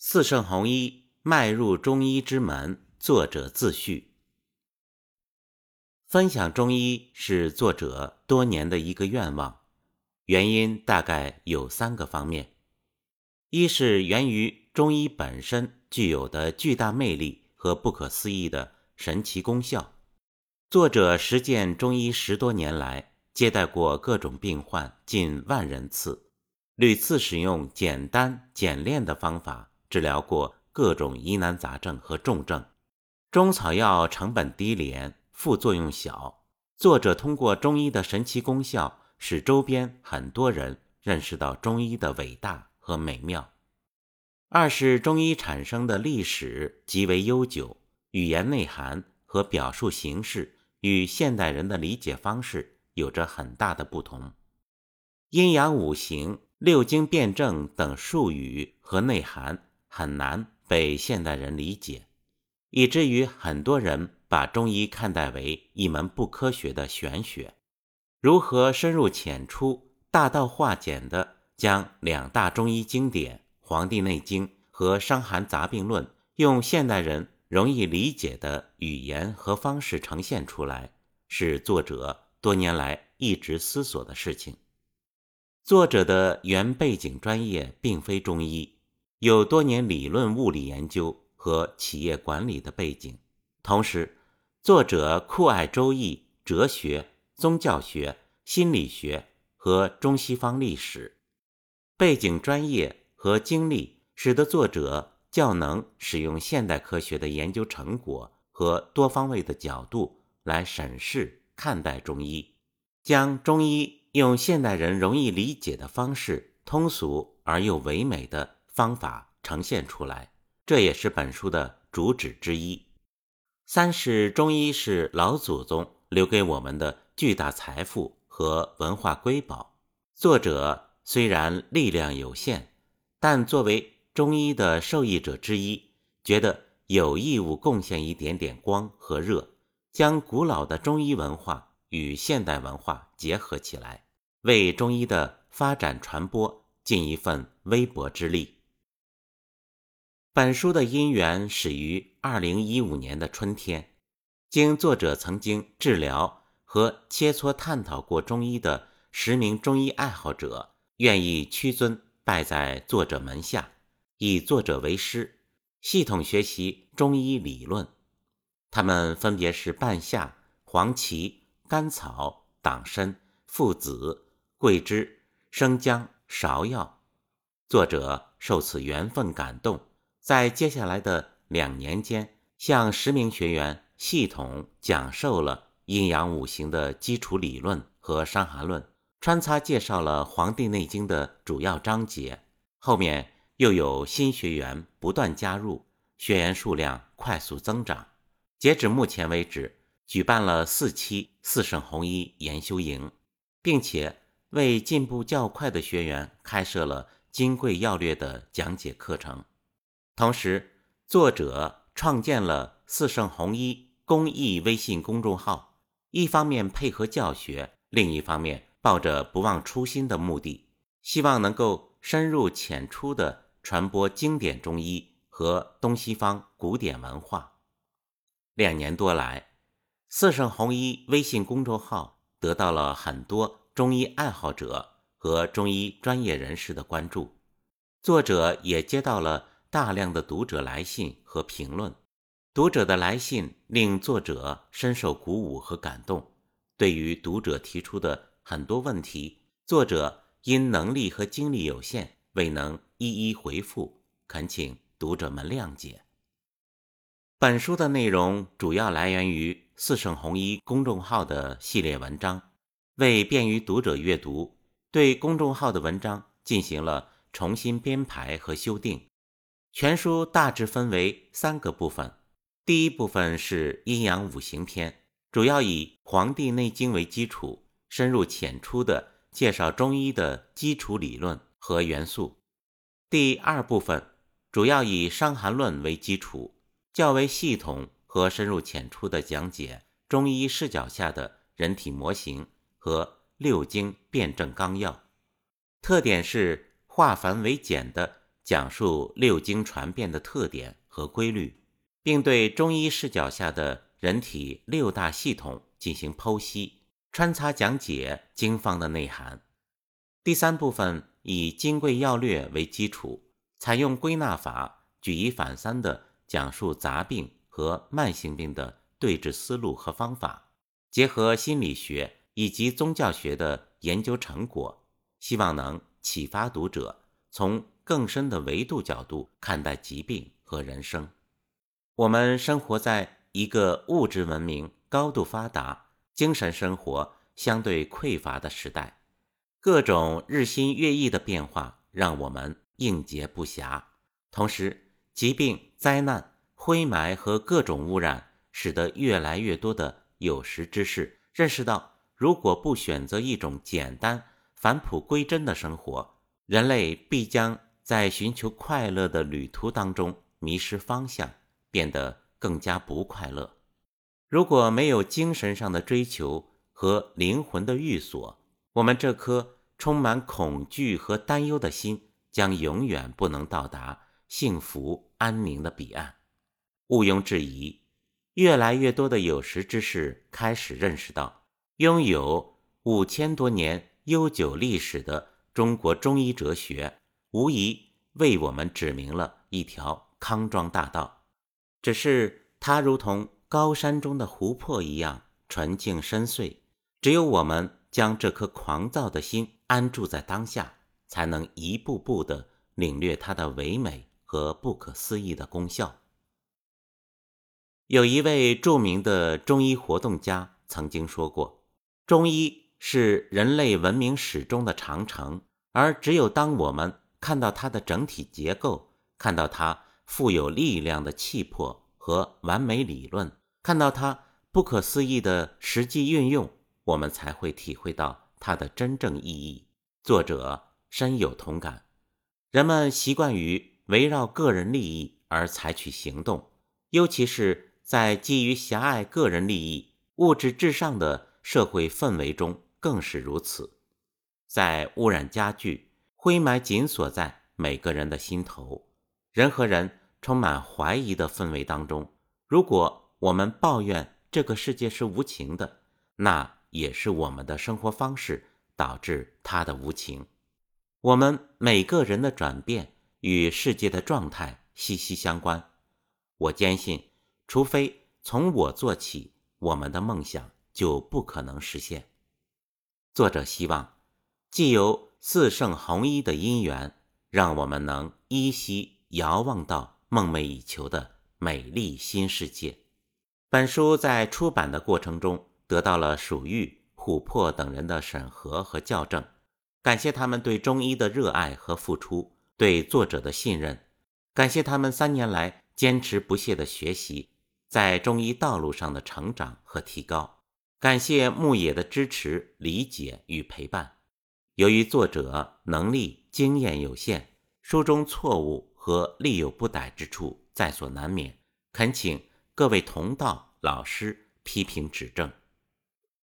四圣弘一迈入中医之门，作者自序。分享中医是作者多年的一个愿望，原因大概有三个方面：一是源于中医本身具有的巨大魅力和不可思议的神奇功效。作者实践中医十多年来，接待过各种病患近万人次，屡次使用简单简练的方法。治疗过各种疑难杂症和重症，中草药成本低廉，副作用小。作者通过中医的神奇功效，使周边很多人认识到中医的伟大和美妙。二是中医产生的历史极为悠久，语言内涵和表述形式与现代人的理解方式有着很大的不同。阴阳五行、六经辩证等术语和内涵。很难被现代人理解，以至于很多人把中医看待为一门不科学的玄学。如何深入浅出、大道化简的将两大中医经典《黄帝内经》和《伤寒杂病论》用现代人容易理解的语言和方式呈现出来，是作者多年来一直思索的事情。作者的原背景专业并非中医。有多年理论物理研究和企业管理的背景，同时，作者酷爱周易、哲学、宗教学、心理学和中西方历史。背景专业和经历使得作者较能使用现代科学的研究成果和多方位的角度来审视看待中医，将中医用现代人容易理解的方式，通俗而又唯美的。方法呈现出来，这也是本书的主旨之一。三是中医是老祖宗留给我们的巨大财富和文化瑰宝。作者虽然力量有限，但作为中医的受益者之一，觉得有义务贡献一点点光和热，将古老的中医文化与现代文化结合起来，为中医的发展传播尽一份微薄之力。本书的因缘始于二零一五年的春天，经作者曾经治疗和切磋探讨过中医的十名中医爱好者，愿意屈尊拜在作者门下，以作者为师，系统学习中医理论。他们分别是半夏、黄芪、甘草、党参、附子、桂枝、生姜、芍药。作者受此缘分感动。在接下来的两年间，向十名学员系统讲授了阴阳五行的基础理论和《伤寒论》，穿插介绍了《黄帝内经》的主要章节。后面又有新学员不断加入，学员数量快速增长。截止目前为止，举办了四期四圣弘一研修营，并且为进步较快的学员开设了金匮要略的讲解课程。同时，作者创建了四圣红衣公益微信公众号，一方面配合教学，另一方面抱着不忘初心的目的，希望能够深入浅出地传播经典中医和东西方古典文化。两年多来，四圣红衣微信公众号得到了很多中医爱好者和中医专业人士的关注，作者也接到了。大量的读者来信和评论，读者的来信令作者深受鼓舞和感动。对于读者提出的很多问题，作者因能力和精力有限，未能一一回复，恳请读者们谅解。本书的内容主要来源于四圣红一公众号的系列文章，为便于读者阅读，对公众号的文章进行了重新编排和修订。全书大致分为三个部分，第一部分是阴阳五行篇，主要以《黄帝内经》为基础，深入浅出地介绍中医的基础理论和元素。第二部分主要以《伤寒论》为基础，较为系统和深入浅出地讲解中医视角下的人体模型和六经辩证纲要，特点是化繁为简的。讲述六经传变的特点和规律，并对中医视角下的人体六大系统进行剖析，穿插讲解经方的内涵。第三部分以《金匮要略》为基础，采用归纳法，举一反三的讲述杂病和慢性病的对治思路和方法，结合心理学以及宗教学的研究成果，希望能启发读者从更深的维度角度看待疾病和人生。我们生活在一个物质文明高度发达、精神生活相对匮乏的时代。各种日新月异的变化让我们应接不暇，同时疾病、灾难、灰霾和各种污染，使得越来越多的有识之士认识到，如果不选择一种简单、返璞归真的生活，人类必将在寻求快乐的旅途当中迷失方向，变得更加不快乐。如果没有精神上的追求和灵魂的寓所，我们这颗充满恐惧和担忧的心将永远不能到达幸福安宁的彼岸。毋庸置疑，越来越多的有识之士开始认识到，拥有五千多年悠久历史的中国中医哲学，无疑为我们指明了一条康庄大道。只是它如同高山中的湖泊一样纯净深邃，只有我们。将这颗狂躁的心安住在当下，才能一步步地领略它的唯美和不可思议的功效。有一位著名的中医活动家曾经说过：“中医是人类文明史中的长城，而只有当我们看到它的整体结构，看到它富有力量的气魄和完美理论，看到它不可思议的实际运用。”我们才会体会到它的真正意义。作者深有同感。人们习惯于围绕个人利益而采取行动，尤其是在基于狭隘个人利益、物质至上的社会氛围中更是如此。在污染加剧、灰霾紧锁在每个人的心头、人和人充满怀疑的氛围当中，如果我们抱怨这个世界是无情的，那……也是我们的生活方式导致它的无情。我们每个人的转变与世界的状态息息相关。我坚信，除非从我做起，我们的梦想就不可能实现。作者希望，既有四圣弘一的因缘，让我们能依稀遥望到梦寐以求的美丽新世界。本书在出版的过程中。得到了蜀玉、琥珀等人的审核和校正，感谢他们对中医的热爱和付出，对作者的信任，感谢他们三年来坚持不懈的学习，在中医道路上的成长和提高，感谢牧野的支持、理解与陪伴。由于作者能力经验有限，书中错误和力有不逮之处在所难免，恳请各位同道老师批评指正。